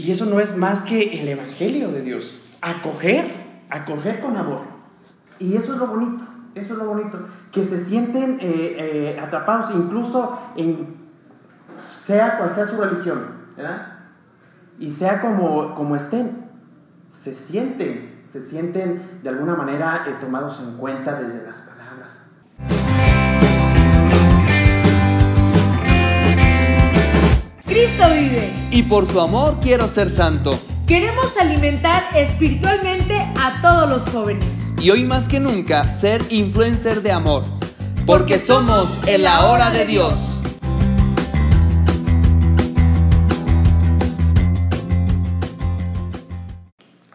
Y eso no es más que el Evangelio de Dios. Acoger, acoger con amor. Y eso es lo bonito, eso es lo bonito. Que se sienten eh, eh, atrapados incluso en, sea cual sea su religión, ¿verdad? Y sea como, como estén, se sienten, se sienten de alguna manera eh, tomados en cuenta desde las Cristo vive. Y por su amor quiero ser santo. Queremos alimentar espiritualmente a todos los jóvenes. Y hoy más que nunca ser influencer de amor. Porque somos en la hora de Dios.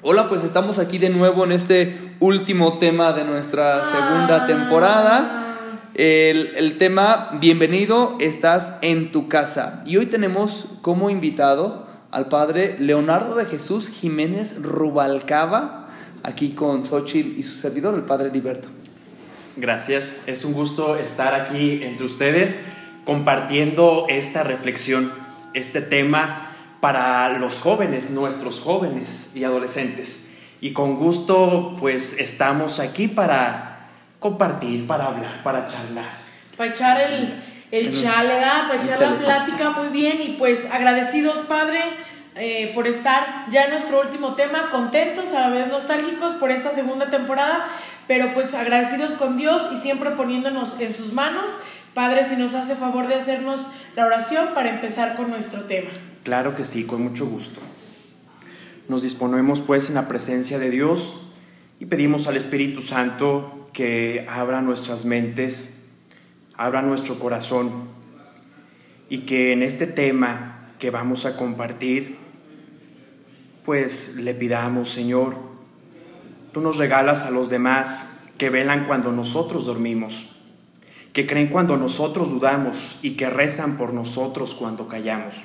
Hola, pues estamos aquí de nuevo en este último tema de nuestra segunda temporada. El, tema, bienvenido, estás en tu casa. Y hoy tenemos como invitado al padre Leonardo de Jesús Jiménez Rubalcaba, aquí con Xochitl y su servidor, el padre Liberto. Gracias, es un gusto estar aquí entre ustedes compartiendo esta reflexión, este tema para los jóvenes, nuestros jóvenes y adolescentes. Y con gusto, pues estamos aquí para compartir, para hablar, para charlar. Para echar el, el chale, para echar la plática muy bien y pues agradecidos, Padre, eh, por estar ya en nuestro último tema, contentos, a la vez nostálgicos por esta segunda temporada, pero pues agradecidos con Dios y siempre poniéndonos en sus manos. Padre, si nos hace favor de hacernos la oración para empezar con nuestro tema. Claro que sí, con mucho gusto. Nos disponemos pues en la presencia de Dios y pedimos al Espíritu Santo que abra nuestras mentes, abra nuestro corazón y que en este tema que vamos a compartir, pues le pidamos, Señor, tú nos regalas a los demás que velan cuando nosotros dormimos, que creen cuando nosotros dudamos y que rezan por nosotros cuando callamos.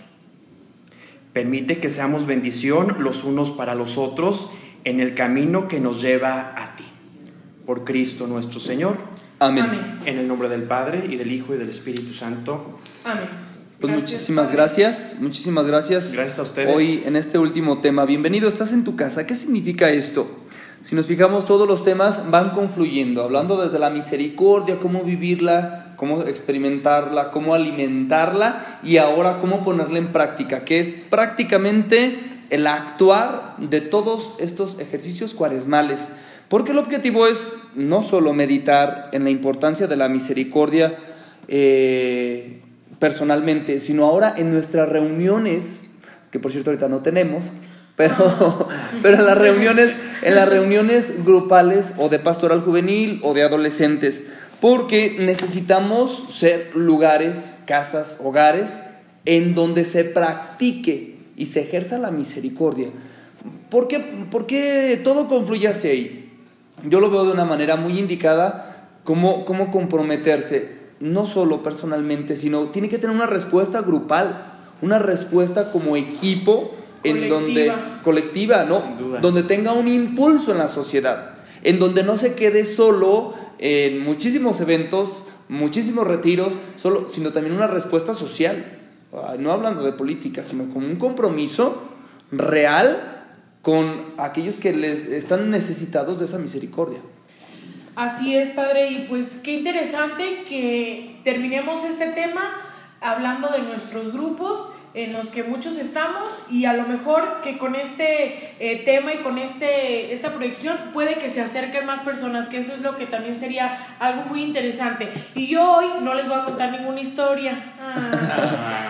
Permite que seamos bendición los unos para los otros en el camino que nos lleva a ti por Cristo nuestro Señor. Amén. En el nombre del Padre y del Hijo y del Espíritu Santo. Amén. Pues muchísimas gracias, muchísimas gracias. Gracias a ustedes. Hoy en este último tema, bienvenido, estás en tu casa. ¿Qué significa esto? Si nos fijamos, todos los temas van confluyendo, hablando desde la misericordia, cómo vivirla, cómo experimentarla, cómo alimentarla y ahora cómo ponerla en práctica, que es prácticamente el actuar de todos estos ejercicios cuaresmales. Porque el objetivo es no solo meditar en la importancia de la misericordia eh, personalmente, sino ahora en nuestras reuniones, que por cierto ahorita no tenemos, pero, pero en, las reuniones, en las reuniones grupales o de pastoral juvenil o de adolescentes, porque necesitamos ser lugares, casas, hogares, en donde se practique y se ejerza la misericordia. ¿Por por qué todo confluye hacia ahí? Yo lo veo de una manera muy indicada, cómo, cómo comprometerse, no solo personalmente, sino tiene que tener una respuesta grupal, una respuesta como equipo en donde colectiva, ¿no? Donde tenga un impulso en la sociedad, en donde no se quede solo en muchísimos eventos, muchísimos retiros, solo, sino también una respuesta social, no hablando de política, sino con un compromiso real con aquellos que les están necesitados de esa misericordia. Así es, Padre, y pues qué interesante que terminemos este tema hablando de nuestros grupos en los que muchos estamos y a lo mejor que con este eh, tema y con este, esta proyección puede que se acerquen más personas, que eso es lo que también sería algo muy interesante. Y yo hoy no les voy a contar ninguna historia. Ah.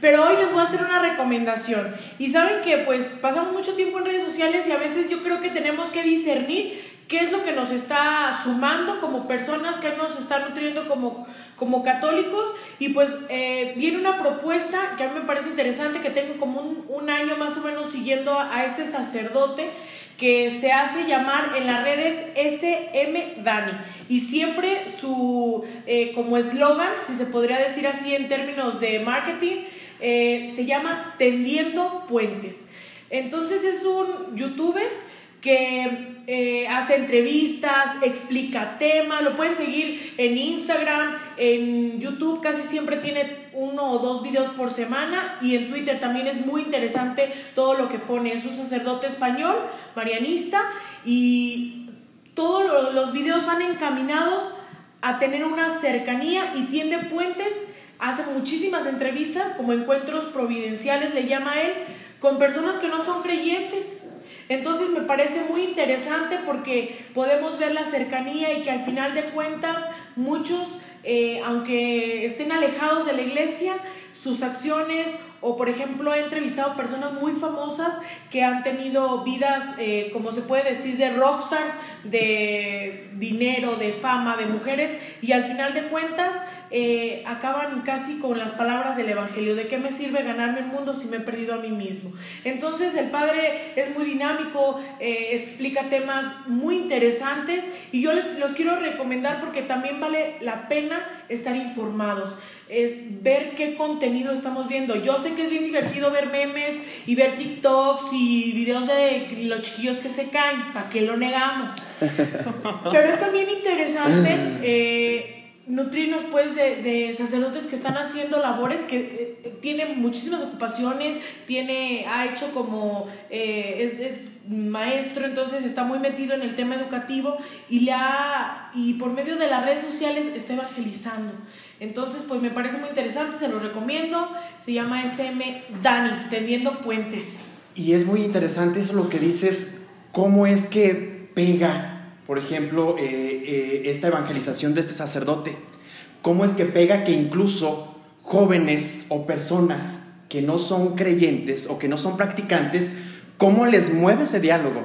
Pero hoy les voy a hacer una recomendación. Y saben que pues pasamos mucho tiempo en redes sociales y a veces yo creo que tenemos que discernir qué es lo que nos está sumando como personas, qué nos está nutriendo como, como católicos. Y pues eh, viene una propuesta que a mí me parece interesante, que tengo como un, un año más o menos siguiendo a, este sacerdote que se hace llamar en las redes SM Dani. Y siempre su, eh, como eslogan, si se podría decir así en términos de marketing, eh, se llama Tendiendo Puentes. Entonces es un youtuber que eh, hace entrevistas, explica temas, lo pueden seguir en Instagram, en YouTube, casi siempre tiene uno o dos videos por semana y en Twitter también es muy interesante todo lo que pone. Es un sacerdote español, marianista, y todos los videos van encaminados a tener una cercanía y tiende puentes, hace muchísimas entrevistas como encuentros providenciales, le llama él, con personas que no son creyentes. Entonces me parece muy interesante porque podemos ver la cercanía y que al final de cuentas muchos, eh, aunque estén alejados de la iglesia, sus acciones o por ejemplo he entrevistado personas muy famosas que han tenido vidas, eh, como se puede decir, de rockstars, de dinero, de fama, de mujeres y al final de cuentas eh, acaban casi con las palabras del Evangelio, ¿de qué me sirve ganarme el mundo si me he perdido a mí mismo? Entonces el Padre es muy dinámico, eh, explica temas muy interesantes y yo les los quiero recomendar porque también vale la pena estar informados, es ver qué contenido estamos viendo. Yo sé que es bien divertido ver memes y ver TikToks y videos de los chiquillos que se caen, ¿para qué lo negamos? Pero es también interesante. Eh, nutrirnos pues de, sacerdotes que están haciendo labores que eh, tienen muchísimas ocupaciones, tiene, ha hecho como, eh, es, maestro, entonces está muy metido en el tema educativo y, le ha, y por medio de las redes sociales está evangelizando. Entonces, pues me parece muy interesante, se lo recomiendo, se llama SM Dani, Tendiendo Puentes. Y es muy interesante eso lo que dices, cómo es que pega por ejemplo, eh, eh, esta evangelización de este sacerdote. ¿Cómo es que pega que incluso jóvenes o personas que no son creyentes o que no son practicantes, cómo les mueve ese diálogo?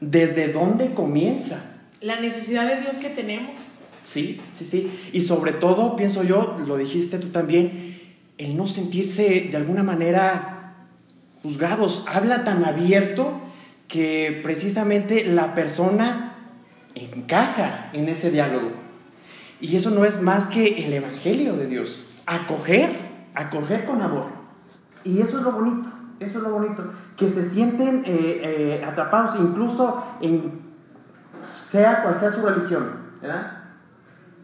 ¿Desde dónde comienza? La necesidad de Dios que tenemos. Sí, sí, sí. Y sobre todo, pienso yo, lo dijiste tú también, el no sentirse de alguna manera juzgados. Habla tan abierto que precisamente la persona encaja en ese diálogo. Y eso no es más que el Evangelio de Dios. Acoger, acoger con amor. Y eso es lo bonito, eso es lo bonito. Que se sienten eh, eh, atrapados incluso en, sea cual sea su religión, ¿verdad?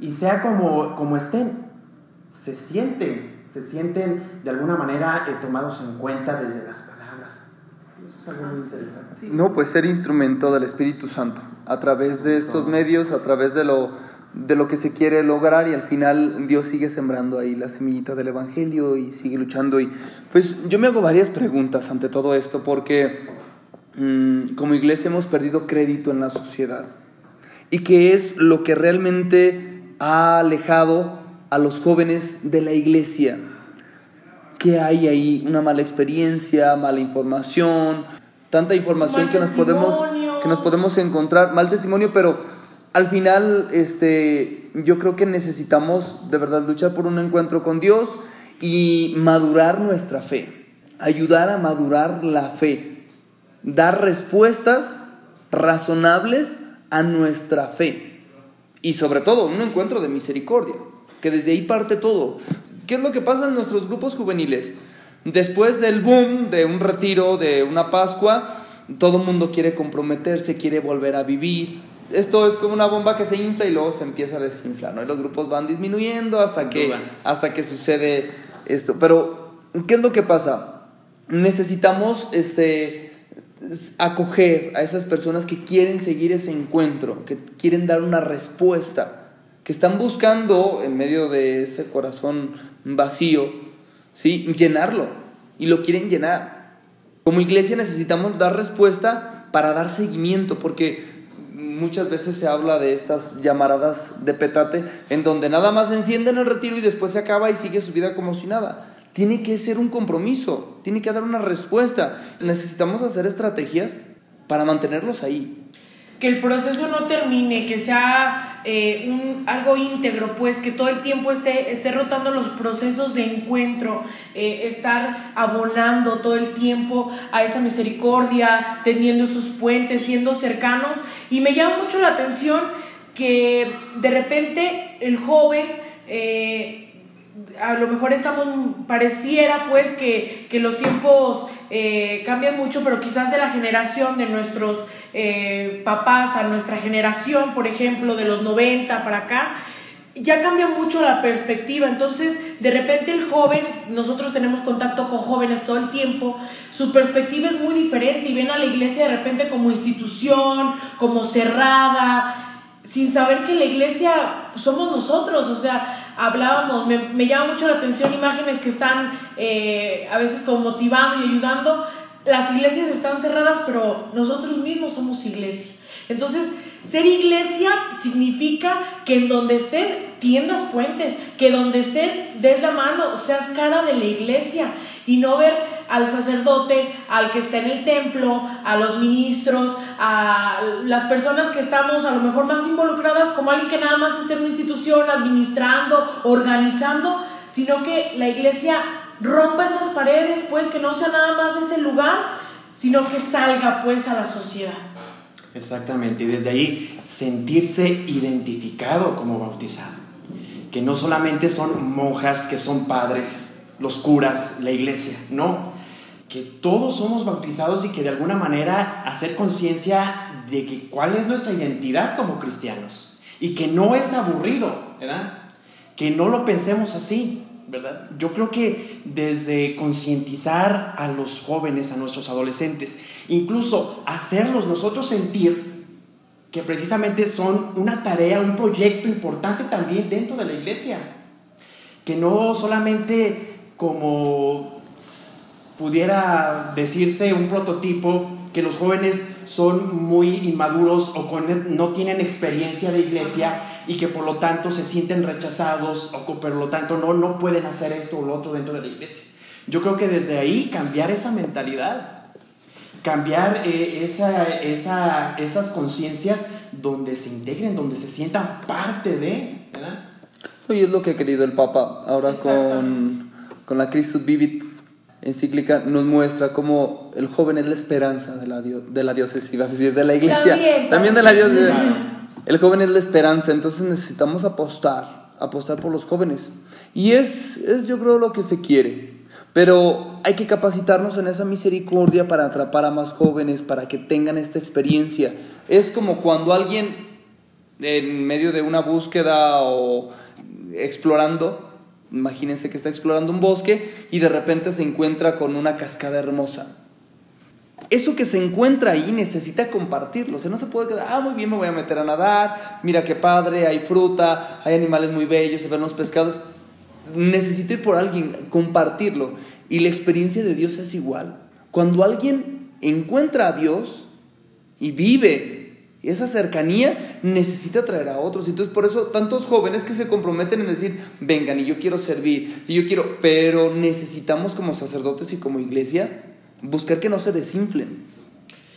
Y sea como, como estén, se sienten, se sienten de alguna manera eh, tomados en cuenta desde las. Eso es algo muy interesante. No, pues ser instrumento del Espíritu Santo a través de estos medios, a través de lo, de lo que se quiere lograr y al final Dios sigue sembrando ahí la semillita del Evangelio y sigue luchando. Y pues yo me hago varias preguntas ante todo esto porque mm, como iglesia hemos perdido crédito en la sociedad. ¿Y qué es lo que realmente ha alejado a los jóvenes de la iglesia? ¿Qué hay ahí? Una mala experiencia, mala información, tanta información que nos podemos que nos podemos encontrar, mal testimonio, pero al final este, yo creo que necesitamos de verdad luchar por un encuentro con Dios y madurar nuestra fe, ayudar a madurar la fe, dar respuestas razonables a nuestra fe y sobre todo un encuentro de misericordia, que desde ahí parte todo. ¿Qué es lo que pasa en nuestros grupos juveniles? Después del boom de un retiro, de una Pascua, todo el mundo quiere comprometerse, quiere volver a vivir. Esto es como una bomba que se infla y luego se empieza a desinflar, ¿no? Y los grupos van disminuyendo hasta, que, hasta que sucede esto. Pero, ¿qué es lo que pasa? Necesitamos este, acoger a esas personas que quieren seguir ese encuentro, que quieren dar una respuesta, que están buscando en medio de ese corazón vacío, ¿sí? Llenarlo y lo quieren llenar. Como iglesia necesitamos dar respuesta para dar seguimiento, porque muchas veces se habla de estas llamaradas de petate, en donde nada más encienden el retiro y después se acaba y sigue su vida como si nada. Tiene que ser un compromiso, tiene que dar una respuesta. Necesitamos hacer estrategias para mantenerlos ahí que el proceso no termine, que sea eh, un, algo íntegro, pues que todo el tiempo esté, esté rotando los procesos de encuentro, eh, estar abonando todo el tiempo a esa misericordia, teniendo sus puentes, siendo cercanos. Y me llama mucho la atención que de repente el joven... Eh, a lo mejor estamos, pareciera pues que, que los tiempos cambian mucho, pero quizás de la generación de nuestros eh, papás, a nuestra generación, por ejemplo, de los 90 para acá, ya cambia mucho la perspectiva. Entonces, de repente el joven, nosotros tenemos contacto con jóvenes todo el tiempo, su perspectiva es muy diferente y ven a la iglesia de repente como institución, como cerrada, sin saber que la iglesia pues, somos nosotros. O sea, hablábamos, me, llama mucho la atención imágenes que están eh, a veces como motivando y ayudando. Las iglesias están cerradas, pero nosotros mismos somos iglesia. Entonces, ser iglesia significa que en donde estés tiendas puentes, que donde estés des la mano, seas cara de la iglesia y no ver al sacerdote, al que está en el templo, a los ministros, a las personas que estamos a lo mejor más involucradas como alguien que nada más esté en una institución administrando, organizando, sino que la iglesia rompa esas paredes, pues que no sea nada más ese lugar, sino que salga pues a la sociedad. Exactamente, y desde ahí sentirse identificado como bautizado. Que no solamente son monjas, que son padres, los curas, la iglesia, no. Que todos somos bautizados y que de alguna manera hacer conciencia de que cuál es nuestra identidad como cristianos. Y que no es aburrido, ¿verdad? Que no lo pensemos así, ¿verdad? Yo creo que desde concientizar a los jóvenes, a nuestros adolescentes, incluso hacerlos nosotros sentir que precisamente son una tarea, un proyecto importante también dentro de la iglesia, que no solamente como pudiera decirse un prototipo que los jóvenes son muy inmaduros o no tienen experiencia de iglesia y que por lo tanto se sienten rechazados o por lo tanto no, no pueden hacer esto o lo otro dentro de la iglesia. Yo creo que desde ahí cambiar esa mentalidad, cambiar eh, esa, esa, esas conciencias donde se integren, donde se sientan parte de, ¿verdad? Y es lo que ha querido el Papa ahora con, con la Christus Vivit encíclica nos muestra cómo el joven es la esperanza de la, de la diócesis, iba a decir, de la iglesia, también, de la diócesis. El joven es la esperanza, entonces necesitamos apostar, apostar por los jóvenes. Y es, es yo creo lo que se quiere. Pero hay que capacitarnos en esa misericordia para atrapar a más jóvenes, para que tengan esta experiencia. Es como cuando alguien en medio de una búsqueda o explorando Imagínense que está explorando un bosque y de repente se encuentra con una cascada hermosa. Eso que se encuentra ahí necesita compartirlo. O sea, no se puede quedar, ah, muy bien, me voy a meter a nadar, mira qué padre, hay fruta, hay animales muy bellos, se ven los pescados. Necesito ir por alguien, compartirlo. Y la experiencia de Dios es igual. Cuando alguien encuentra a Dios y vive esa cercanía necesita traer a otros. Entonces, por eso tantos jóvenes que se comprometen en decir, vengan, y yo quiero servir, y yo quiero, pero necesitamos como sacerdotes y como iglesia buscar que no se desinflen,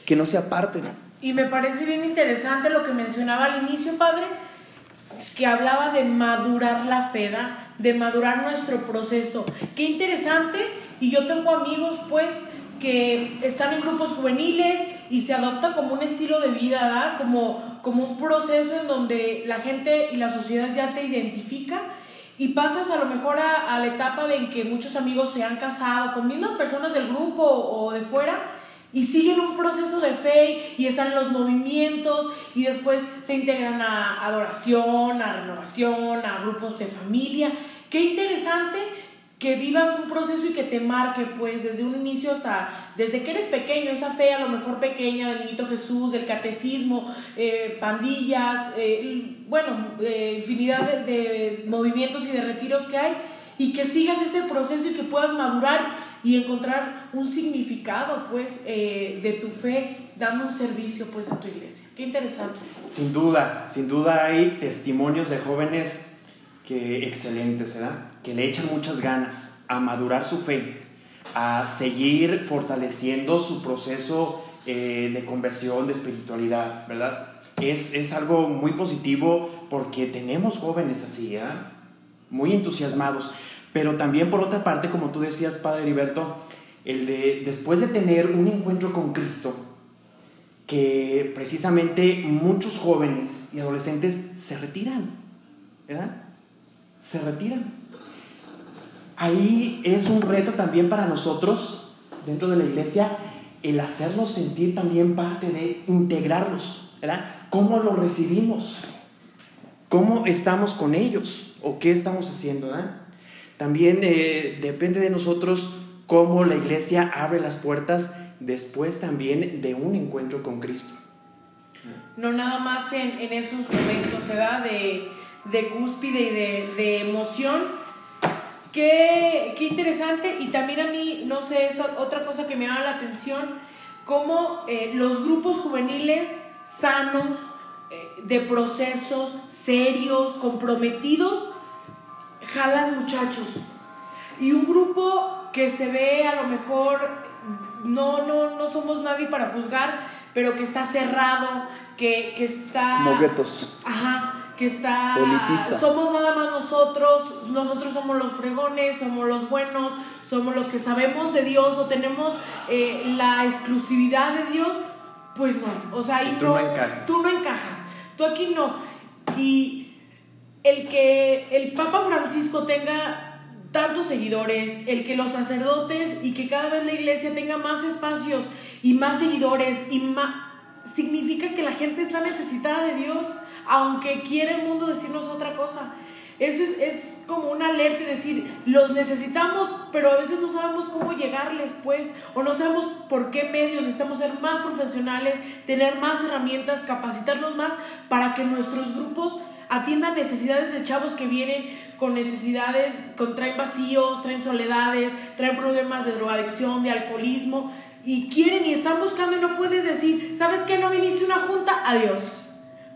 que no se aparten. Y me parece bien interesante lo que mencionaba al inicio, padre, que hablaba de madurar la fe, de madurar nuestro proceso. Qué interesante, y yo tengo amigos, pues, que están en grupos juveniles y se adopta como un estilo de vida, Como, como un proceso en donde la gente y la sociedad ya te identifica y pasas a lo mejor a, la etapa en que muchos amigos se han casado con mismas personas del grupo o de fuera y siguen un proceso de fe y están en los movimientos y después se integran a adoración, a renovación, a grupos de familia. Qué interesante que vivas un proceso y que te marque, pues, desde un inicio hasta, desde que eres pequeño, esa fe a lo mejor pequeña del niñito Jesús, del catecismo, eh, pandillas, eh, bueno, eh, infinidad de, movimientos y de retiros que hay, y que sigas ese proceso y que puedas madurar y encontrar un significado, pues, de tu fe, dando un servicio, pues, a tu iglesia. Qué interesante. Sin duda, sin duda hay testimonios de jóvenes que excelentes, ¿verdad? Que le echan muchas ganas a madurar su fe, a seguir fortaleciendo su proceso eh, de conversión, de espiritualidad, ¿verdad? Es, es, algo muy positivo porque tenemos jóvenes así, ¿eh? Muy entusiasmados. Pero también por otra parte, como tú decías, Padre Heriberto, el de después de tener un encuentro con Cristo, que precisamente muchos jóvenes y adolescentes se retiran, ¿verdad? Se retiran. Ahí es un reto también para nosotros, dentro de la iglesia, el hacerlos sentir también parte de integrarlos, ¿verdad? ¿Cómo lo recibimos? ¿Cómo estamos con ellos? ¿O qué estamos haciendo? ¿verdad? También eh, depende de nosotros cómo la iglesia abre las puertas después también de un encuentro con Cristo. No nada más en, en esos momentos, ¿verdad? De, de cúspide y de, de emoción. Qué, qué, interesante. Y también a mí, no sé, es otra cosa que me llama la atención, cómo eh, los grupos juveniles sanos, eh, de procesos serios, comprometidos, jalan muchachos. Y un grupo que se ve a lo mejor, no, no, no somos nadie para juzgar, pero que está cerrado, que, que está... Moguetos. Ajá, que está... Somos nada más nosotros, nosotros somos los fregones, somos los buenos, somos los que sabemos de Dios o tenemos eh, la exclusividad de Dios, pues no, o sea, ahí tú no, encajas. Tú no encajas, tú aquí no. Y el que el Papa Francisco tenga tantos seguidores, el que los sacerdotes y que cada vez la iglesia tenga más espacios y más seguidores y más significa que la gente está necesitada de Dios, aunque quiere el mundo decirnos otra cosa. Eso es, como una alerta y decir, los necesitamos, pero a veces no sabemos cómo llegarles, pues, o no sabemos por qué medios, necesitamos ser más profesionales, tener más herramientas, capacitarnos más para que nuestros grupos atiendan necesidades de chavos que vienen con necesidades, con, traen vacíos, traen soledades, traen problemas de drogadicción, de alcoholismo, y quieren y están buscando y no puedes decir, ¿sabes qué? No viniste una junta, adiós.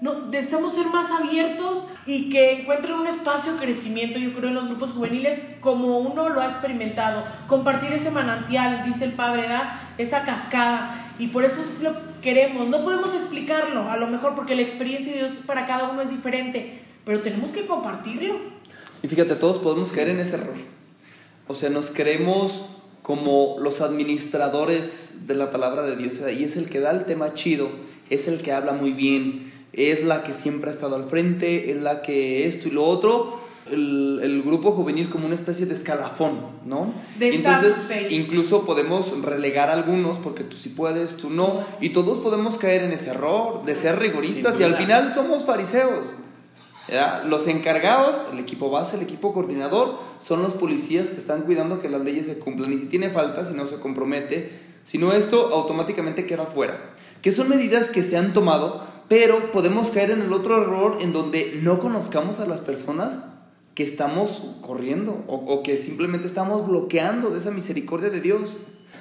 No, necesitamos ser más abiertos y que encuentren un espacio de crecimiento, yo creo, en los grupos juveniles, como uno lo ha experimentado. Compartir ese manantial, dice el padre, ¿verdad? esa cascada. Y por eso lo queremos. No podemos explicarlo, a lo mejor, porque la experiencia de Dios para cada uno es diferente, pero tenemos que compartirlo. Y fíjate, todos podemos caer en ese error. O sea, nos creemos como los administradores de la palabra de Dios, y es el que da el tema chido, es el que habla muy bien, es la que siempre ha estado al frente, es la que esto y lo otro. El, el grupo juvenil como una especie de escalafón, ¿no? De Entonces, incluso podemos relegar a algunos porque tú sí puedes, tú no, y todos podemos caer en ese error de ser rigoristas y al final somos fariseos. ¿ya? Los encargados, el equipo base, el equipo coordinador, son los policías que están cuidando que las leyes se cumplan y si tiene falta, si no se compromete, si no esto automáticamente queda fuera. Que son medidas que se han tomado pero podemos caer en el otro error en donde no conozcamos a las personas que estamos corriendo o, que simplemente estamos bloqueando de esa misericordia de Dios.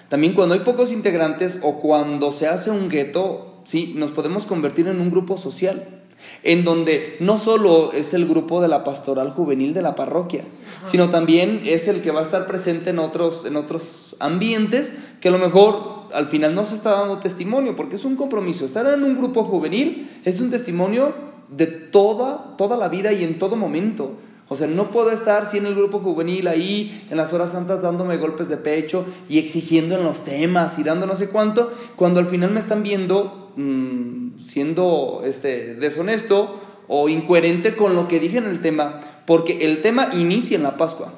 También cuando hay pocos integrantes o cuando se hace un gueto, sí, nos podemos convertir en un grupo social, en donde no solo es el grupo de la pastoral juvenil de la parroquia, sino también es el que va a estar presente en otros, en otros ambientes que a lo mejor al final no se está dando testimonio, porque es un compromiso. Estar en un grupo juvenil es un testimonio de toda, toda la vida y en todo momento. O sea, no puedo estar si en el grupo juvenil ahí en las horas santas dándome golpes de pecho y exigiendo en los temas y dando no sé cuánto, cuando al final me están viendo mm, siendo este, deshonesto o incoherente con lo que dije en el tema, porque el tema inicia en la Pascua,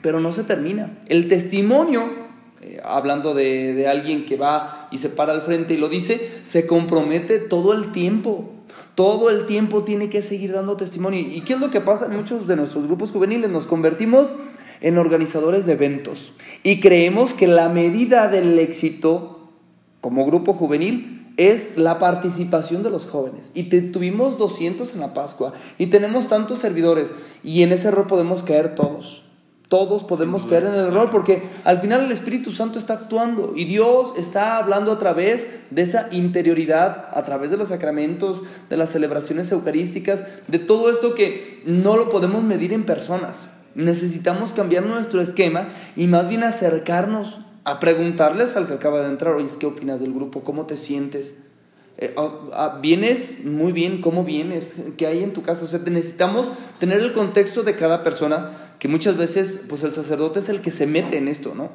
pero no se termina. El testimonio eh, hablando de, de, alguien que va y se para al frente y lo dice, se compromete todo el tiempo. Todo el tiempo tiene que seguir dando testimonio. ¿Y qué es lo que pasa en muchos de nuestros grupos juveniles? Nos convertimos en organizadores de eventos y creemos que la medida del éxito como grupo juvenil es la participación de los jóvenes. Y tuvimos 200 en la Pascua y tenemos tantos servidores y en ese error podemos caer todos. Todos podemos caer en el error porque al final el Espíritu Santo está actuando y Dios está hablando a través de esa interioridad, a través de los sacramentos, de las celebraciones eucarísticas, de todo esto que no lo podemos medir en personas. Necesitamos cambiar nuestro esquema y más bien acercarnos a preguntarles al que acaba de entrar, oye, ¿qué opinas del grupo? ¿Cómo te sientes? Eh, ah, ah, ¿Vienes muy bien? ¿Cómo vienes? ¿Qué hay en tu casa? O sea, necesitamos tener el contexto de cada persona que muchas veces pues el sacerdote es el que se mete en esto, ¿no?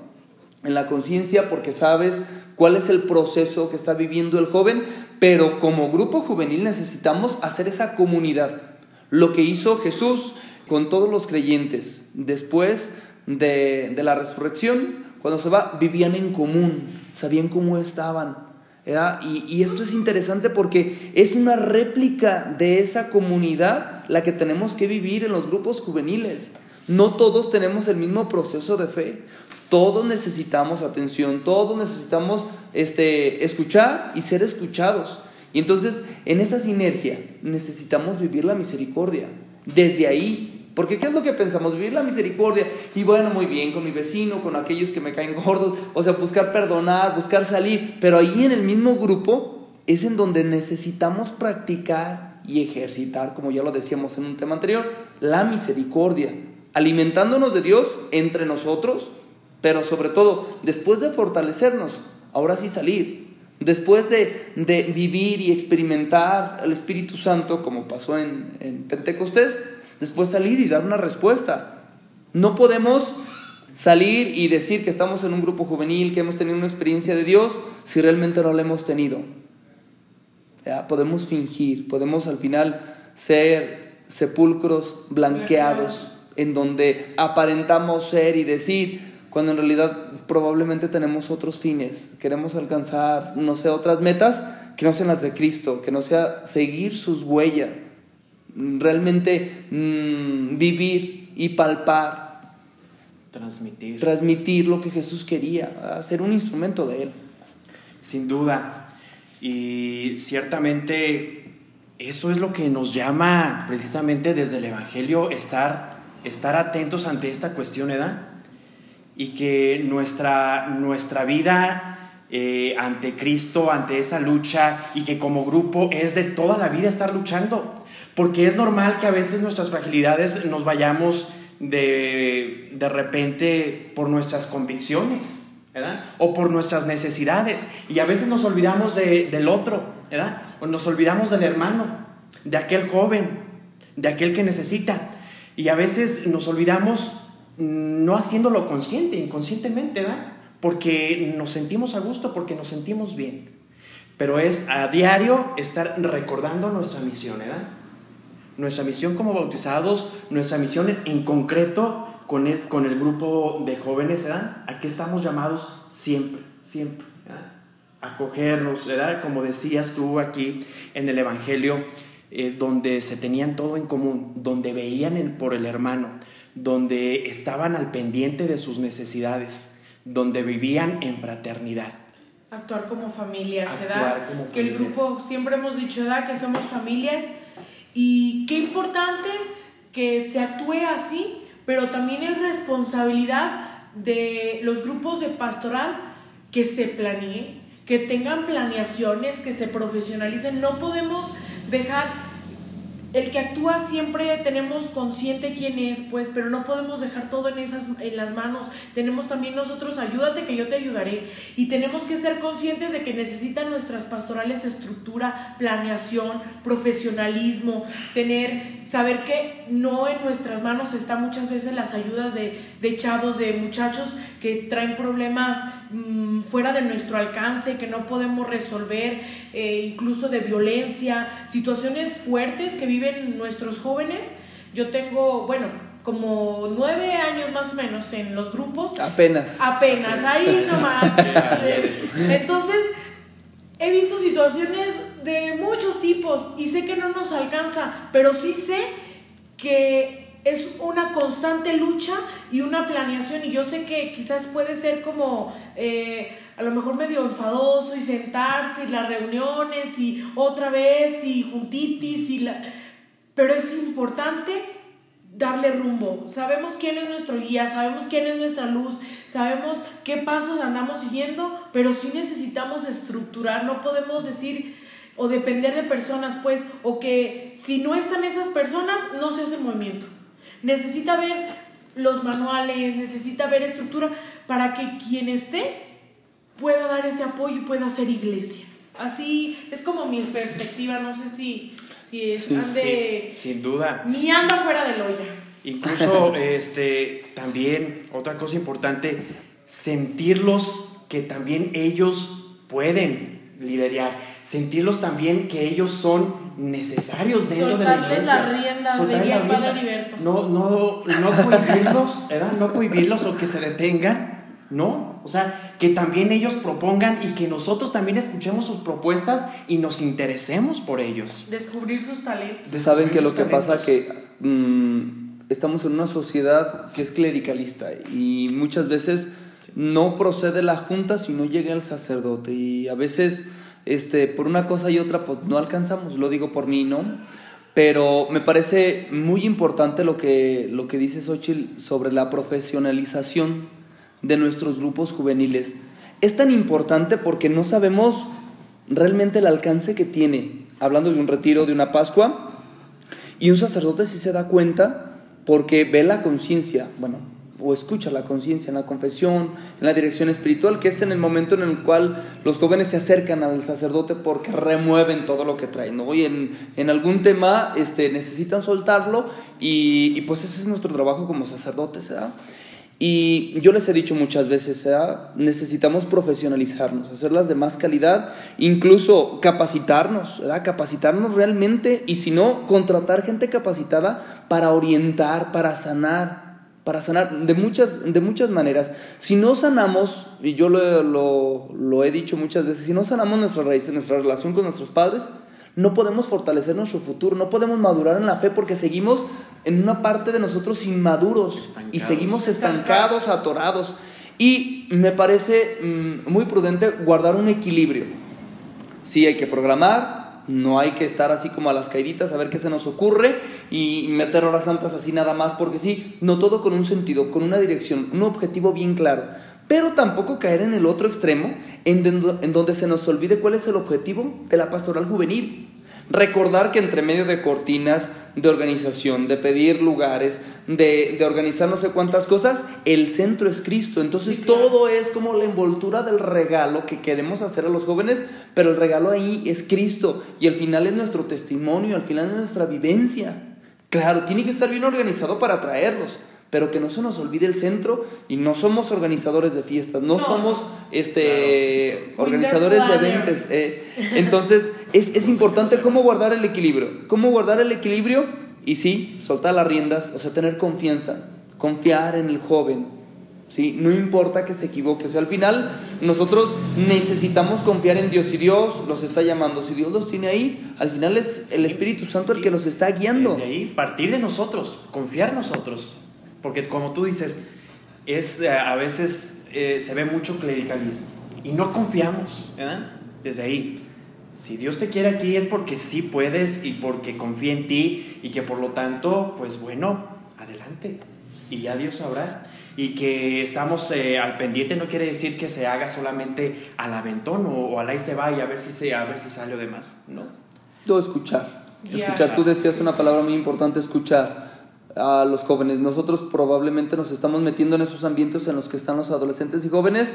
En la conciencia porque sabes cuál es el proceso que está viviendo el joven, pero como grupo juvenil necesitamos hacer esa comunidad. Lo que hizo Jesús con todos los creyentes después de, la resurrección, cuando se va, vivían en común, sabían cómo estaban. Y, y, esto es interesante porque es una réplica de esa comunidad la que tenemos que vivir en los grupos juveniles. No todos tenemos el mismo proceso de fe. Todos necesitamos atención, todos necesitamos este, escuchar y ser escuchados. Y entonces, en esta sinergia, necesitamos vivir la misericordia. Desde ahí, porque ¿qué es lo que pensamos? Vivir la misericordia. Y bueno, muy bien, con mi vecino, con aquellos que me caen gordos, o sea, buscar perdonar, buscar salir. Pero ahí en el mismo grupo es en donde necesitamos practicar y ejercitar, como ya lo decíamos en un tema anterior, la misericordia, alimentándonos de Dios entre nosotros, pero sobre todo, después de fortalecernos, ahora sí salir. Después de, vivir y experimentar el Espíritu Santo, como pasó en, en Pentecostés, después salir y dar una respuesta. No podemos salir y decir que estamos en un grupo juvenil, que hemos tenido una experiencia de Dios, si realmente no la hemos tenido. Podemos fingir, podemos al final ser sepulcros blanqueados en donde aparentamos ser y decir, cuando en realidad probablemente tenemos otros fines, queremos alcanzar, no sé, otras metas que no sean las de Cristo, que no sea seguir sus huellas, realmente mm, vivir y palpar. Transmitir. Transmitir lo que Jesús quería, ser un instrumento de Él. Sin duda. Y ciertamente eso es lo que nos llama precisamente desde el Evangelio estar estar atentos ante esta cuestión, ¿verdad? Y que nuestra, nuestra vida eh, ante Cristo, ante esa lucha, y que como grupo es de toda la vida estar luchando. Porque es normal que a veces nuestras fragilidades nos vayamos de, de repente por nuestras convicciones. ¿verdad? O por nuestras necesidades. Y a veces nos olvidamos de, del otro, ¿verdad? O nos olvidamos del hermano, de aquel joven, de aquel que necesita. Y a veces nos olvidamos no haciéndolo consciente, inconscientemente, ¿verdad? Porque nos sentimos a gusto, porque nos sentimos bien. Pero es a diario estar recordando nuestra misión, ¿verdad? Nuestra misión como bautizados, nuestra misión en concreto con el, con el grupo de jóvenes, ¿verdad? ¿A estamos llamados siempre, siempre? ¿verdad? Acogernos, ¿verdad? Como decías tú aquí en el Evangelio, eh, donde se tenían todo en común, donde veían por el hermano, donde estaban al pendiente de sus necesidades, donde vivían en fraternidad. Actuar como familias, ¿verdad? que el grupo, siempre hemos dicho, ¿verdad? Que somos familias y qué importante que se actúe así, pero también es responsabilidad de los grupos de pastoral que se planeen, que tengan planeaciones, que se profesionalicen. No podemos dejar el que actúa siempre tenemos consciente quién es, pues, pero no podemos dejar todo en esas en las manos. Tenemos también nosotros ayúdate que yo te ayudaré y tenemos que ser conscientes de que necesitan nuestras pastorales estructura, planeación, profesionalismo, tener saber que no en nuestras manos están muchas veces las ayudas de, de chavos, de muchachos que traen problemas mm, fuera de nuestro alcance, que no podemos resolver, eh, incluso de violencia, situaciones fuertes que viven nuestros jóvenes. Yo tengo, bueno, como nueve años más o menos en los grupos. Apenas. Apenas, ahí nomás. Entonces, he visto situaciones de muchos tipos y sé que no nos alcanza, pero sí sé que es una constante lucha y una planeación y yo sé que quizás puede ser como eh, a lo mejor medio enfadoso y sentarse y las reuniones y otra vez y juntitis y la... pero es importante darle rumbo. Sabemos quién es nuestro guía, sabemos quién es nuestra luz, sabemos qué pasos andamos siguiendo, pero sí necesitamos estructurar, no podemos decir o depender de personas, pues, o que si no están esas personas, no se hace movimiento necesita ver los manuales, necesita ver estructura para que quien esté pueda dar ese apoyo y pueda hacer iglesia. Así es como mi perspectiva, no sé si, si es sin duda. Ni anda fuera del olla. Incluso este, también otra cosa importante, sentirlos que también ellos pueden liderar, sentirlos también que ellos son necesarios dentro de la iglesia. la rienda, No, no, no cohibirlos, ¿verdad? No cohibirlos o que se detengan, ¿no? O sea, que también ellos propongan y que nosotros también escuchemos sus propuestas y nos interesemos por ellos. Descubrir sus talentos. Saben que lo que pasa que mm, estamos en una sociedad que es clericalista y muchas veces no procede la junta si no llega el sacerdote y a veces este, por una cosa y otra pues no alcanzamos, lo digo por mí, ¿no? Pero me parece muy importante lo que, lo que dice Xochitl sobre la profesionalización de nuestros grupos juveniles. Es tan importante porque no sabemos realmente el alcance que tiene, hablando de un retiro, de una Pascua, y un sacerdote sí se da cuenta porque ve la conciencia, bueno, o escucha la conciencia en la confesión, en la dirección espiritual, que es en el momento en el cual los jóvenes se acercan al sacerdote porque remueven todo lo que traen, ¿no? Y en, en algún tema este, necesitan soltarlo y, pues ese es nuestro trabajo como sacerdotes. Y yo les he dicho muchas veces, necesitamos profesionalizarnos, hacerlas de más calidad, incluso capacitarnos, ¿verdad? capacitarnos realmente y si no, contratar gente capacitada para orientar, para sanar, para sanar de muchas, de muchas maneras. Si no sanamos, y yo lo, lo, lo, he dicho muchas veces, si no sanamos nuestra raíz, nuestra relación con nuestros padres, no podemos fortalecer nuestro futuro, no podemos madurar en la fe porque seguimos en una parte de nosotros inmaduros estancados. y seguimos estancados, atorados. Y me parece mmm, muy prudente guardar un equilibrio. Sí, hay que programar, no hay que estar así como a las caíditas a ver qué se nos ocurre y meter horas santas así nada más porque sí, no todo con un sentido, con una dirección, un objetivo bien claro. Pero tampoco caer en el otro extremo, en donde se nos olvide cuál es el objetivo de la pastoral juvenil. Recordar que entre medio de cortinas, de organización, de pedir lugares, de, de, organizar no sé cuántas cosas, el centro es Cristo. Entonces sí, claro. todo es como la envoltura del regalo que queremos hacer a los jóvenes, pero el regalo ahí es Cristo y al final es nuestro testimonio, al final es nuestra vivencia. Claro, tiene que estar bien organizado para atraerlos pero que no se nos olvide el centro y no somos organizadores de fiestas, no, no. somos este, claro. organizadores de eventos. Eh. Entonces es, es importante cómo guardar el equilibrio, cómo guardar el equilibrio y sí, soltar las riendas, o sea, tener confianza, confiar en el joven. ¿sí? No importa que se equivoque, o sea, al final nosotros necesitamos confiar en Dios. Si Dios los está llamando, si Dios los tiene ahí, al final es el Espíritu Santo sí. el que los está guiando. Desde ahí, partir de nosotros, confiar nosotros. Porque como tú dices, es, eh, a veces eh, se ve mucho clericalismo y no confiamos. Desde ahí. Si Dios te quiere aquí es porque sí puedes y porque confía en ti y que por lo tanto, pues bueno, adelante. Y ya Dios sabrá. Y que estamos eh, al pendiente no quiere decir que se haga solamente al aventón o, o al ahí se va y a ver si, se, a ver si sale o demás, ¿no? No, escuchar. Yeah. Escuchar. Tú decías una palabra muy importante, escuchar a los jóvenes. Nosotros probablemente nos estamos metiendo en esos ambientes en los que están los adolescentes y jóvenes,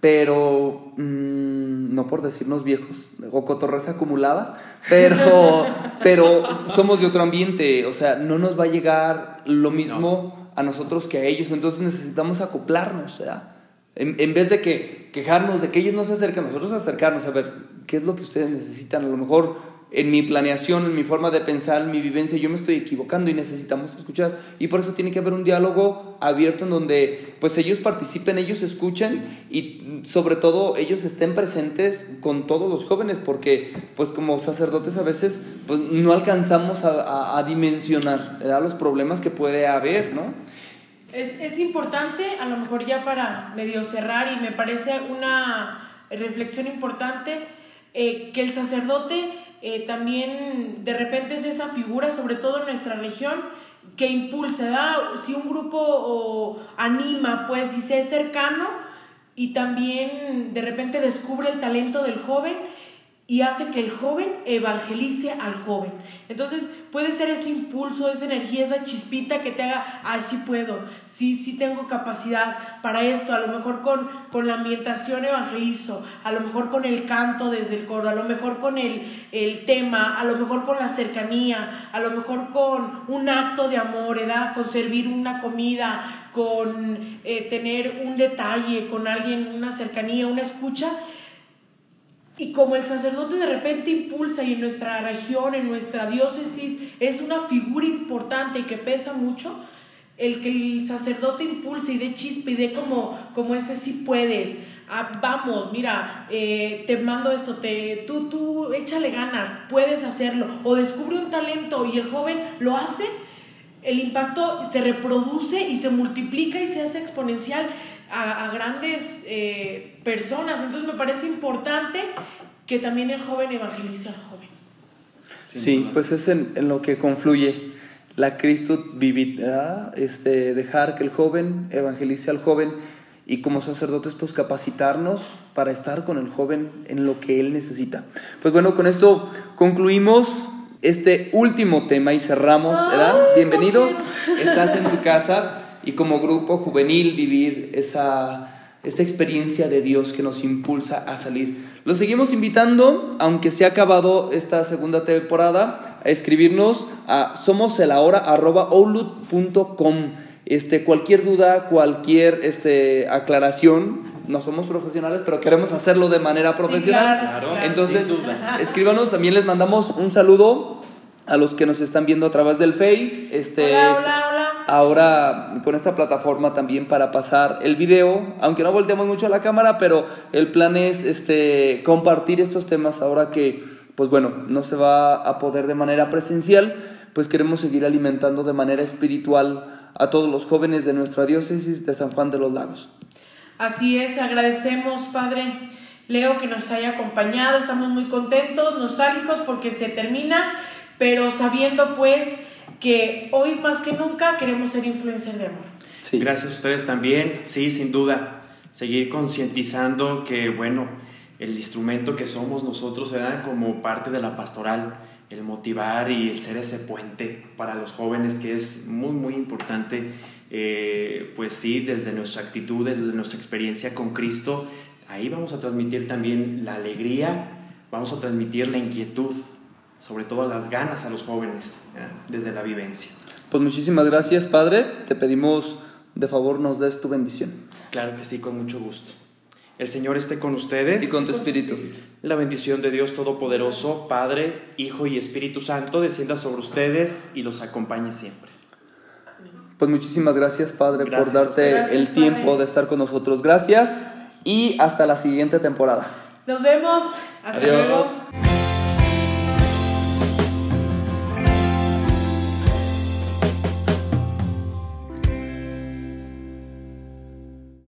pero mmm, no por decirnos viejos o cotorreza acumulada, pero, pero somos de otro ambiente, o sea, no nos va a llegar lo mismo no. a nosotros que a ellos, entonces necesitamos acoplarnos, ¿verdad? En, en, vez de que quejarnos de que ellos no se acercan, nosotros acercarnos a ver qué es lo que ustedes necesitan, a lo mejor en mi planeación, en mi forma de pensar, en mi vivencia, yo me estoy equivocando y necesitamos escuchar. Y por eso tiene que haber un diálogo abierto en donde pues ellos participen, ellos escuchen y sobre todo ellos estén presentes con todos los jóvenes porque pues como sacerdotes a veces pues no alcanzamos a, a, a dimensionar ¿verdad? los problemas que puede haber, ¿no? Es, es importante, a lo mejor ya para medio cerrar y me parece una reflexión importante, eh, que el sacerdote eh, también de repente es esa figura, sobre todo en nuestra región, que impulsa, si un grupo anima, pues, y se es cercano y también de repente descubre el talento del joven y hace que el joven evangelice al joven. Entonces puede ser ese impulso, esa energía, esa chispita que te haga, ay, sí puedo, sí, sí tengo capacidad para esto, a lo mejor con, con la ambientación evangelizo, a lo mejor con el canto desde el coro, a lo mejor con el, el tema, a lo mejor con la cercanía, a lo mejor con un acto de amor, ¿verdad? con servir una comida, con eh, tener un detalle con alguien, una cercanía, una escucha y como el sacerdote de repente impulsa y en nuestra región, en nuestra diócesis, es una figura importante y que pesa mucho, el que el sacerdote impulse y dé chispa y dé como, como ese sí puedes. Ah, vamos, mira, eh, te mando esto, te, tú, tú, échale ganas, puedes hacerlo. O descubre un talento y el joven lo hace, el impacto se reproduce y se multiplica y se hace exponencial a, grandes eh, personas. Entonces me parece importante que también el joven evangelice al joven. Sí, pues es en, en, lo que confluye la Cristo vivida, este, dejar que el joven evangelice al joven y como sacerdotes pues capacitarnos para estar con el joven en lo que él necesita. Pues bueno, con esto concluimos este último tema y cerramos, ¿verdad? Bienvenidos, estás en tu casa y como grupo juvenil vivir esa, esa experiencia de Dios que nos impulsa a salir. Los seguimos invitando, aunque se ha acabado esta segunda temporada, a escribirnos a somoselahora.com. Este, cualquier duda, cualquier este, aclaración, no somos profesionales, pero queremos hacerlo de manera profesional. Entonces, escríbanos, también les mandamos un saludo a los que nos están viendo a través del Face. Este, ahora con esta plataforma también para pasar el video, aunque no volteamos mucho a la cámara, pero el plan es este, compartir estos temas ahora que, pues bueno, no se va a poder de manera presencial, pues queremos seguir alimentando de manera espiritual a todos los jóvenes de nuestra diócesis de San Juan de los Lagos. Así es, agradecemos, Padre Leo, que nos haya acompañado, estamos muy contentos, nostálgicos porque se termina, pero sabiendo pues que hoy más que nunca queremos ser influencers de amor. Gracias a ustedes también, sí, sin duda. Seguir concientizando que, bueno, el instrumento que somos nosotros era como parte de la pastoral, el motivar y el ser ese puente para los jóvenes que es muy, muy importante. Eh, pues sí, desde nuestra actitud, desde nuestra experiencia con Cristo, ahí vamos a transmitir también la alegría, vamos a transmitir la inquietud, sobre todo las ganas a los jóvenes desde la vivencia. Pues muchísimas gracias, Padre. Te pedimos de favor nos des tu bendición. Claro que sí, con mucho gusto. El Señor esté con ustedes. Y con tu espíritu. La bendición de Dios Todopoderoso, Padre, Hijo y Espíritu Santo, descienda sobre ustedes y los acompañe siempre. Pues muchísimas gracias, Padre, por darte el tiempo de estar con nosotros. Gracias y hasta la siguiente temporada. Nos vemos. Hasta luego.